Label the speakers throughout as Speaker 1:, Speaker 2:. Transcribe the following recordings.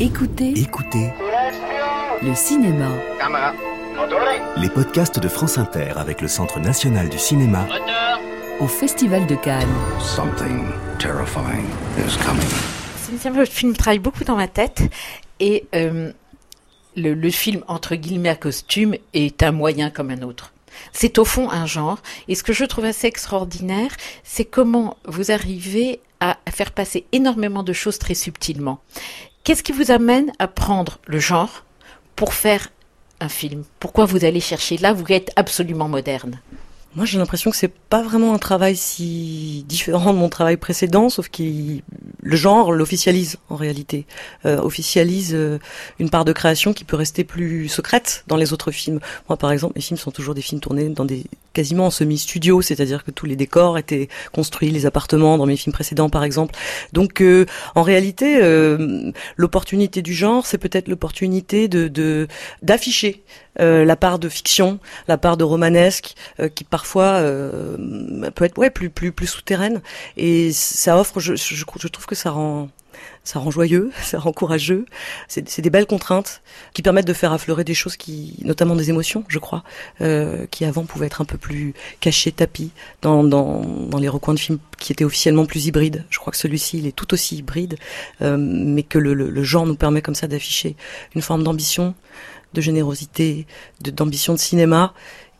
Speaker 1: Écoutez,
Speaker 2: Écoutez
Speaker 1: le cinéma.
Speaker 2: les podcasts de France Inter avec le Centre national du cinéma
Speaker 1: au Festival de Cannes.
Speaker 3: Something terrifying is coming.
Speaker 4: Le film travaille beaucoup dans ma tête et euh, le, le film entre guillemets à costume est un moyen comme un autre. C'est au fond un genre et ce que je trouve assez extraordinaire, c'est comment vous arrivez à faire passer énormément de choses très subtilement. Qu'est-ce qui vous amène à prendre le genre pour faire un film? Pourquoi vous allez chercher? Là Vous êtes absolument moderne.
Speaker 5: Moi, j'ai l'impression que c'est pas vraiment un travail si différent de mon travail précédent, sauf que le genre l'officialise en réalité, euh, officialise euh, une part de création qui peut rester plus secrète dans les autres films. Moi, par exemple, mes films sont toujours des films tournés dans des quasiment en semi-studio, c'est-à-dire que tous les décors étaient construits, les appartements dans mes films précédents, par exemple. Donc, euh, en réalité, euh, l'opportunité du genre, c'est peut-être l'opportunité de de- d'afficher euh, la part de fiction, la part de romanesque, qui parfois euh, peut être ouais plus plus plus souterraine. Et ça offre, je, trouve que ça rend ça rend joyeux, ça rend courageux. C'est des belles contraintes qui permettent de faire affleurer des choses qui, notamment des émotions, je crois, euh, qui avant pouvaient être un peu plus cachées, tapies dans, dans, les recoins de films qui étaient officiellement plus hybrides. Je crois que celui-ci, il est tout aussi hybride, euh, mais que le, genre nous permet comme ça d'afficher une forme d'ambition, de générosité, d'ambition de cinéma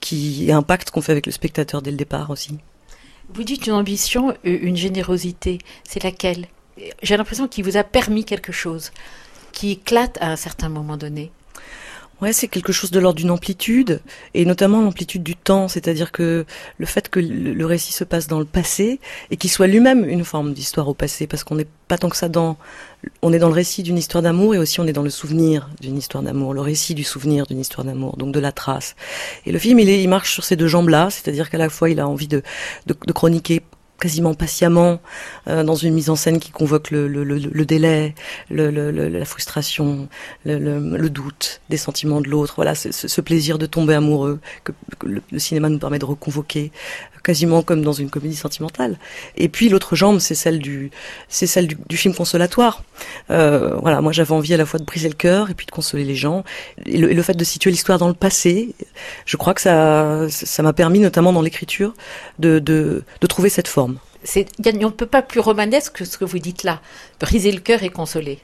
Speaker 5: qui impacte ce qu'on fait avec le spectateur dès le départ aussi.
Speaker 4: Vous dites une ambition, euh, une générosité. C'est laquelle? J'ai l'impression qu'il vous a permis quelque chose qui éclate à un certain moment donné.
Speaker 5: Ouais, c'est quelque chose de l'ordre d'une amplitude, et notamment l'amplitude du temps, c'est-à-dire que le fait que le récit se passe dans le passé, et qu'il soit lui-même une forme d'histoire au passé, parce qu'on n'est pas tant que ça dans... On est dans le récit d'une histoire d'amour, et aussi on est dans le souvenir d'une histoire d'amour, le récit du souvenir d'une histoire d'amour, donc de la trace. Et le film, il, marche sur ces deux jambes-là, c'est-à-dire qu'à la fois il a envie de chroniquer quasiment patiemment euh, dans une mise en scène qui convoque le, le, le, le délai, la frustration, le, doute des sentiments de l'autre. Voilà, ce, ce- plaisir de tomber amoureux que, que le, cinéma nous permet de reconvoquer, quasiment comme dans une comédie sentimentale. Et puis l'autre jambe, c'est celle du, c'est celle du, du film consolatoire. Euh, voilà, moi j'avais envie à la fois de briser le cœur et puis de consoler les gens. Et le, et fait de situer l'histoire dans le passé, je crois que ça, ça m'a permis, notamment dans l'écriture, de, de, de trouver cette forme.
Speaker 4: On ne peut pas plus romanesque que ce que vous dites là. Briser le cœur et consoler.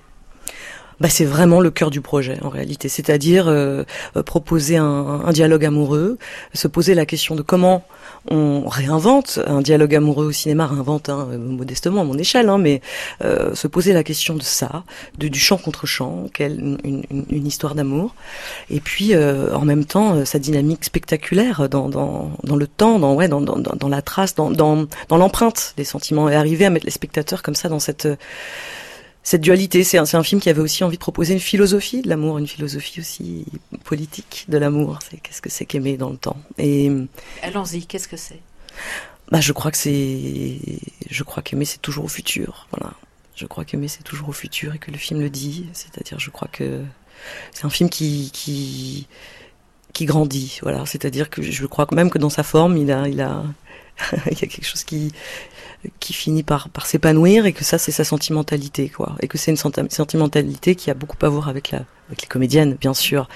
Speaker 5: Bah, c'est vraiment le cœur du projet en réalité, c'est-à-dire euh, euh, proposer un, un dialogue amoureux, se poser la question de comment on réinvente un dialogue amoureux au cinéma, réinvente hein, euh, modestement à mon échelle, hein, mais euh, se poser la question de ça, de, du chant contre chant, quelle une, une, histoire d'amour, et puis euh, en même temps euh, sa dynamique spectaculaire dans, dans, dans le temps, dans ouais, dans, dans, dans la trace, dans, dans, dans l'empreinte des sentiments, et arriver à mettre les spectateurs comme ça dans cette cette dualité, c'est un, film qui avait aussi envie de proposer une philosophie de l'amour, une philosophie aussi politique de l'amour. C'est qu'est-ce que c'est qu'aimer dans le temps. Et
Speaker 4: Allons-y, qu'est-ce que c'est?
Speaker 5: bah, je crois que c'est, je crois qu'aimer c'est toujours au futur. Voilà, je crois qu'aimer c'est toujours au futur et que le film le dit. C'est-à-dire, je crois que c'est un film qui qui qui grandit. Voilà, c'est-à-dire que je crois que même que dans sa forme, il a il a il y a quelque chose qui qui finit par, par s'épanouir et que ça c'est sa sentimentalité quoi et que c'est une senti- sentimentalité qui a beaucoup à voir avec la avec les comédiennes bien sûr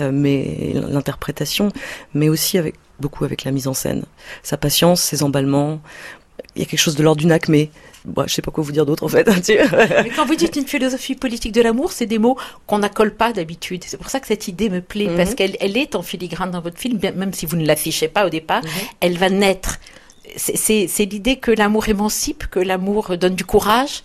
Speaker 5: euh, mais l'interprétation mais aussi avec beaucoup avec la mise en scène sa patience ses emballements il y a quelque chose de l'ordre d'une acmé bon, je sais pas quoi vous dire d'autre en fait
Speaker 4: Mais quand vous dites une philosophie politique de l'amour, c'est des mots qu'on n'accole pas d'habitude. C'est pour ça que cette idée me plaît,
Speaker 5: Mhm.
Speaker 4: parce qu'elle elle est en filigrane dans votre film, même si vous ne l'affichez pas au départ, elle va naître. C'est- l'idée que l'amour émancipe, que l'amour donne du courage.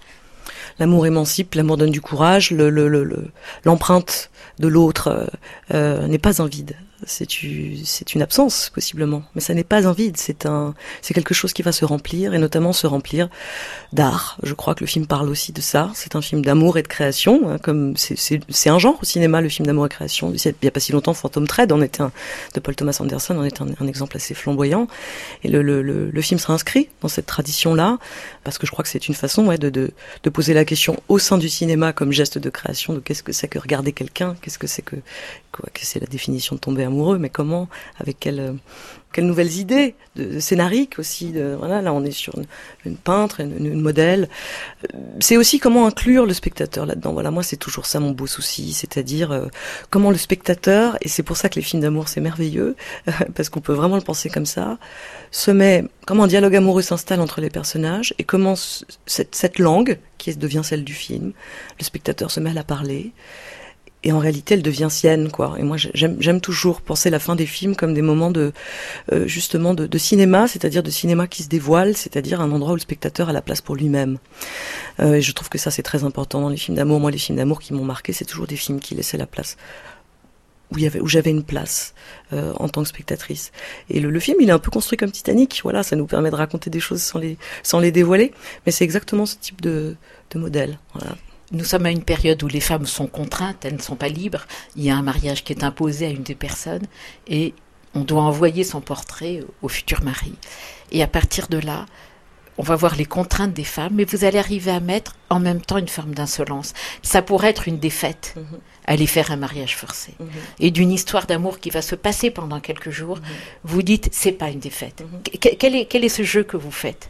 Speaker 5: L'amour émancipe, l'amour donne du courage, le, le, le, le- l'empreinte de l'autre euh, euh, n'est pas un vide. C'est une, absence possiblement, mais ça n'est pas un vide. C'est quelque chose qui va se remplir et notamment se remplir d'art. Je crois que le film parle aussi de ça. C'est un film d'amour et de création, hein, comme c'est, un genre au cinéma, le film d'amour et de création. Il y a pas si longtemps, Phantom Thread, on était un, de Paul Thomas Anderson, on est un, exemple assez flamboyant. Et le, film sera inscrit dans cette tradition-là, parce que je crois que c'est une façon de, poser la question au sein du cinéma comme geste de création de qu'est-ce que c'est que regarder quelqu'un, qu'est-ce que c'est que quoi, c'est la définition de tomber amoureux mais comment, avec quelle, quelles nouvelles idées de, scénariques aussi. De, voilà, là on est sur une, peintre, une, modèle. Euh, c'est aussi comment inclure le spectateur là-dedans. Voilà, moi c'est toujours ça mon beau souci, c'est-à-dire euh, comment le spectateur, et c'est pour ça que les films d'amour c'est merveilleux, parce qu'on peut vraiment le penser comme ça, se met, comment un dialogue amoureux s'installe entre les personnages et comment cette, cette langue qui devient celle du film, le spectateur se met à la parler et en réalité elle devient sienne quoi. Et moi j'aime toujours penser la fin des films comme des moments de euh, justement de, cinéma c'est-à-dire de cinéma qui se dévoile c'est-à-dire un endroit où le spectateur a la place pour lui-même. Euh, et je trouve que ça c'est très important dans les films d'amour. Moi les films d'amour qui m'ont marqué c'est toujours des films qui laissaient la place où il y avait où j'avais une place euh, en tant que spectatrice. Et le, le, film il est un peu construit comme Titanic voilà ça nous permet de raconter des choses sans les sans les dévoiler. Mais c'est exactement ce type de de modèle voilà
Speaker 4: nous sommes à une période où les femmes sont contraintes, elles ne sont pas libres. Il y a un mariage qui est imposé à une des personnes et on doit envoyer son portrait au futur mari. Et à partir de là, on va voir les contraintes des femmes, mais vous allez arriver à mettre en même temps une forme d'insolence. Ça pourrait être une défaite, mhm. aller faire un mariage forcé. Mhm. Et d'une histoire d'amour qui va se passer pendant quelques jours, mhm. vous dites, c'est pas une défaite. Quel, est, quel est ce jeu que vous faites?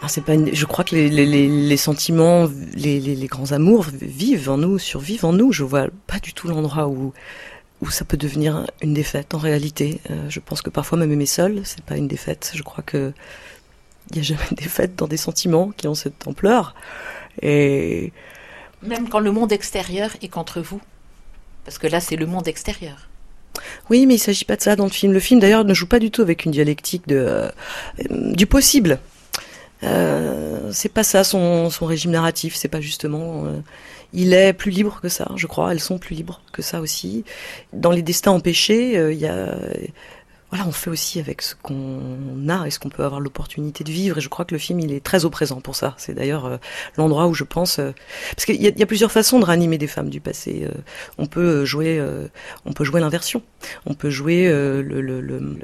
Speaker 5: Ah, c'est pas Je crois que les, les, les sentiments, les, les, grands amours vivent en nous, survivent en nous. Je vois pas du tout l'endroit où où ça peut devenir une défaite en réalité. Euh, je pense que parfois même aimer seul, c'est pas une défaite. Je crois que il y a jamais de défaite dans des sentiments qui ont cette ampleur. Et
Speaker 4: même quand le monde extérieur est contre vous, parce que là c'est le monde extérieur.
Speaker 5: Oui, mais il s'agit pas de ça dans le film. Le film d'ailleurs ne joue pas du tout avec une dialectique de euh, du possible. Euh, c'est pas ça son, son régime narratif, c'est pas justement. Euh, il est plus libre que ça, je crois. Elles sont plus libres que ça aussi. Dans les destins empêchés, euh, il y a voilà, on fait aussi avec ce qu'on a et ce qu'on peut avoir l'opportunité de vivre. Et je crois que le film, il est très au présent pour ça. C'est d'ailleurs euh, l'endroit où je pense, euh, parce qu'il y, a plusieurs façons de ranimer des femmes du passé. Euh, on peut jouer, on peut jouer l'inversion, on peut jouer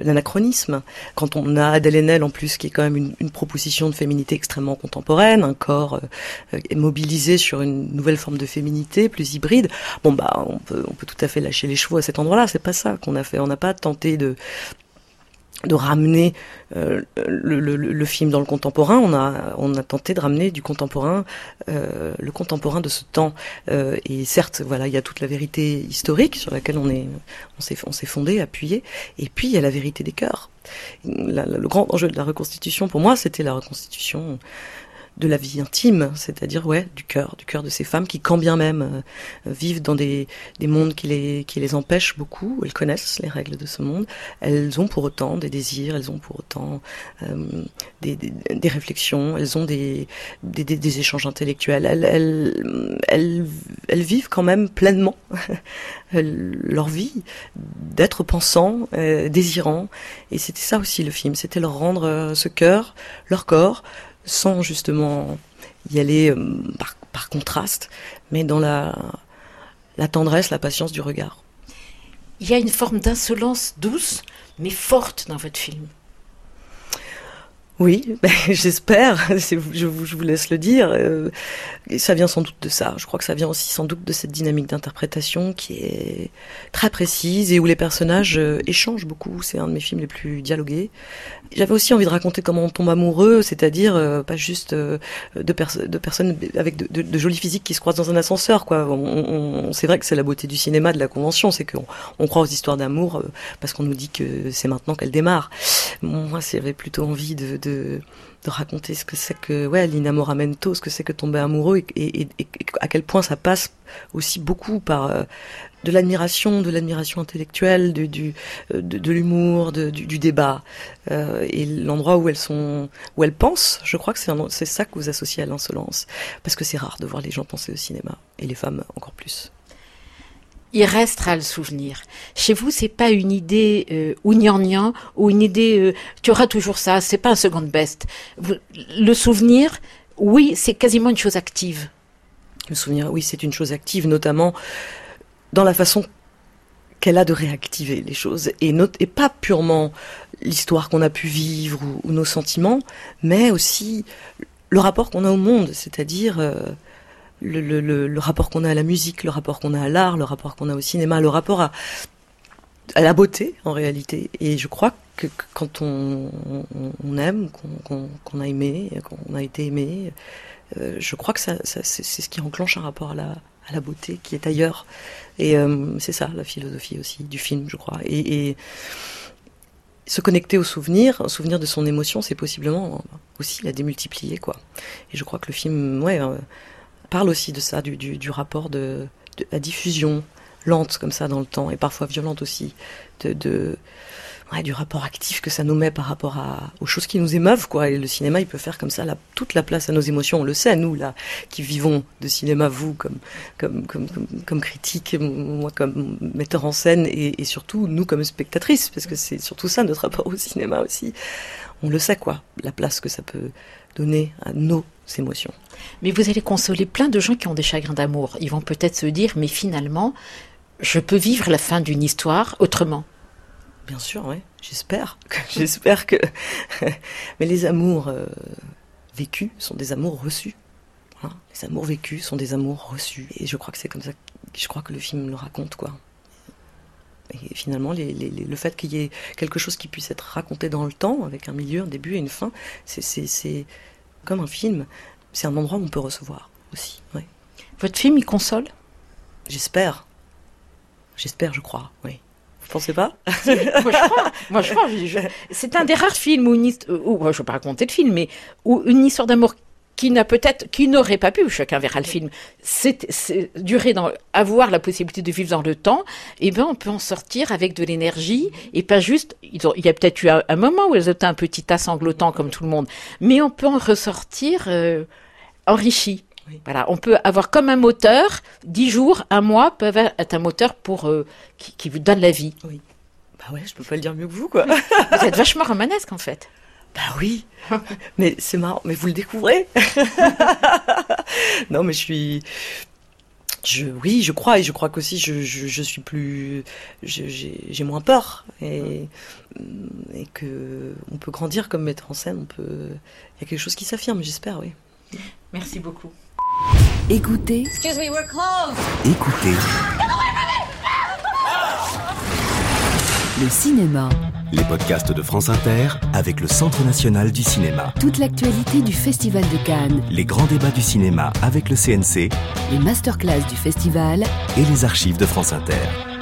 Speaker 5: l'anachronisme. Quand on a Adèle Haenel en plus, qui est quand même une, une proposition de féminité extrêmement contemporaine, un corps mobilisé sur une nouvelle forme de féminité, plus hybride. Bon bah, on peut, on peut tout à fait lâcher les chevaux à cet endroit-là. C'est pas ça qu'on a fait. On n'a pas tenté de de ramener euh, le, le, le, film dans le contemporain. On a, on a tenté de ramener du contemporain, euh, le contemporain de ce temps. Euh, et certes, voilà, il y a toute la vérité historique sur laquelle on est, on s'est, on s'est fondé, appuyé. Et puis il y a la vérité des cœurs. le grand enjeu de la reconstitution, pour moi, c'était la reconstitution de la vie intime, c'est-à-dire ouais du cœur, du cœur de ces femmes qui, quand bien même euh, vivent dans des, des mondes qui les qui les empêchent beaucoup, elles connaissent les règles de ce monde, elles ont pour autant des désirs, elles ont pour autant euh, des, des, des, réflexions, elles ont des des, des échanges intellectuels, elles, elles elles, vivent quand même pleinement leur vie d'être pensant, euh, désirant, et c'était ça aussi le film, c'était leur rendre ce cœur, leur corps sans justement y aller euh, par, contraste, mais dans la, la tendresse, la patience du regard.
Speaker 4: Il y a une forme d'insolence douce, mais forte dans votre film.
Speaker 5: Oui, ben, j'espère, je vous, laisse le dire. Euh, ça vient sans doute de ça. Je crois que ça vient aussi sans doute de cette dynamique d'interprétation qui est très précise et où les personnages euh, échangent beaucoup. C'est un de mes films les plus dialogués. J'avais aussi envie de raconter comment on tombe amoureux, c'est-à-dire euh, pas juste de, personnes avec de, de, jolis physiques qui se croisent dans un ascenseur. C'est vrai que c'est la beauté du cinéma, de la convention, c'est qu'on on croit aux histoires d'amour parce qu'on nous dit que c'est maintenant qu'elle démarre. Moi, j'avais plutôt envie de de, raconter ce que c'est que ouais l'inamoramento, ce que c'est que tomber amoureux et, à quel point ça passe aussi beaucoup par euh, de l'admiration, de l'admiration intellectuelle, du, euh, de, l'humour, du, débat euh, et l'endroit où elles sont, où elles pensent. Je crois que c'est ça que vous associez à l'insolence parce que c'est rare de voir les gens penser au cinéma et les femmes encore plus
Speaker 4: il restera le souvenir. Chez vous, c'est pas une idée euh, ou gnangnan ou une idée euh, tu auras toujours ça, c'est pas un second best. le souvenir, oui, c'est quasiment une chose active.
Speaker 5: Le souvenir, oui, c'est une chose active, notamment dans la façon qu'elle a de réactiver les choses et, pas purement l'histoire qu'on a pu vivre ou, nos sentiments, mais aussi le rapport qu'on a au monde, c'est-à-dire euh, le, le, le, rapport qu'on a à la musique, le rapport qu'on a à l'art, le rapport qu'on a au cinéma, le rapport à, à la beauté en réalité. Et je crois que, quand on, aime, qu'on a aimé, qu'on a été aimé, euh, je crois que ça, c'est ce qui enclenche un rapport à la, à la beauté qui est ailleurs. Et euh, c'est ça la philosophie aussi du film, je crois. Et, se connecter au souvenir, un souvenir de son émotion, c'est possiblement aussi la démultiplier, quoi. Et je crois que le film, ouais, euh, parle aussi de ça, du, du, du rapport de, de, la diffusion lente comme ça dans le temps et parfois violente aussi, de, de ouais, du rapport actif que ça nous met par rapport à, aux choses qui nous émeuvent, quoi. Et le cinéma, il peut faire comme ça toute la place à nos émotions. On le sait, nous, là, qui vivons de cinéma, vous, comme, comme, comme, comme, comme critique, moi, comme metteur en scène, et, et surtout, nous, comme spectatrices, parce que c'est surtout ça, notre rapport au cinéma aussi. On le sait, quoi, la place que ça peut donner à nos émotions.
Speaker 4: Mais vous allez consoler plein de gens qui ont des chagrins d'amour. Ils vont peut-être se dire, mais finalement, je peux vivre la fin d'une histoire autrement.
Speaker 5: Bien sûr, oui. J'espère. J'espère que. Mais les amours euh, vécus sont des amours reçus. Hein. les amours vécus sont des amours reçus. Et je crois que c'est comme ça. Je crois que le film le raconte, quoi. Et finalement, les, les, le fait qu'il y ait quelque chose qui puisse être raconté dans le temps, avec un milieu, un début et une fin, c'est comme un film. C'est un endroit où on peut recevoir aussi. Ouais.
Speaker 4: Votre film, il console?
Speaker 5: J'espère. J'espère, je crois, oui. Vous pensez pas?
Speaker 4: Moi, je crois. c'est un des rares films où, une, où je ne vais pas raconter le film, mais où une histoire d'amour qui n'a peut-être, qui n'aurait pas pu, chacun verra le film, c'est, durer dans, avoir la possibilité de vivre dans le temps, eh ben on peut en sortir avec de l'énergie et pas juste, il y a peut-être eu un, moment où elles étaient un petit tas sanglotant comme tout le monde, mais on peut en ressortir euh, enrichi. Voilà, on peut avoir comme un moteur, dix jours, un mois peuvent être un moteur pour euh, qui, vous donne la vie.
Speaker 5: Oui. Bah ouais, je peux pas le dire mieux que vous, quoi.
Speaker 4: vous êtes vachement romanesque, en fait.
Speaker 5: Bah oui, mais c'est marrant, mais vous le découvrez. non, mais je suis, je, oui, je crois, et je crois qu'aussi je, je, je, suis plus, j'ai moins peur, et, et que on peut grandir comme metteur en scène, on peut, il y a quelque chose qui s'affirme, j'espère, oui.
Speaker 4: Merci beaucoup.
Speaker 1: Écoutez.
Speaker 6: Excuse me, we're closed.
Speaker 2: Écoutez.
Speaker 1: Le cinéma.
Speaker 2: Les podcasts de France Inter avec le Centre national du cinéma.
Speaker 1: Toute l'actualité du Festival de Cannes.
Speaker 2: Les grands débats du cinéma avec le CNC.
Speaker 1: Les masterclass du festival.
Speaker 2: Et les archives de France Inter.